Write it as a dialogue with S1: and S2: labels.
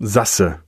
S1: Sasse.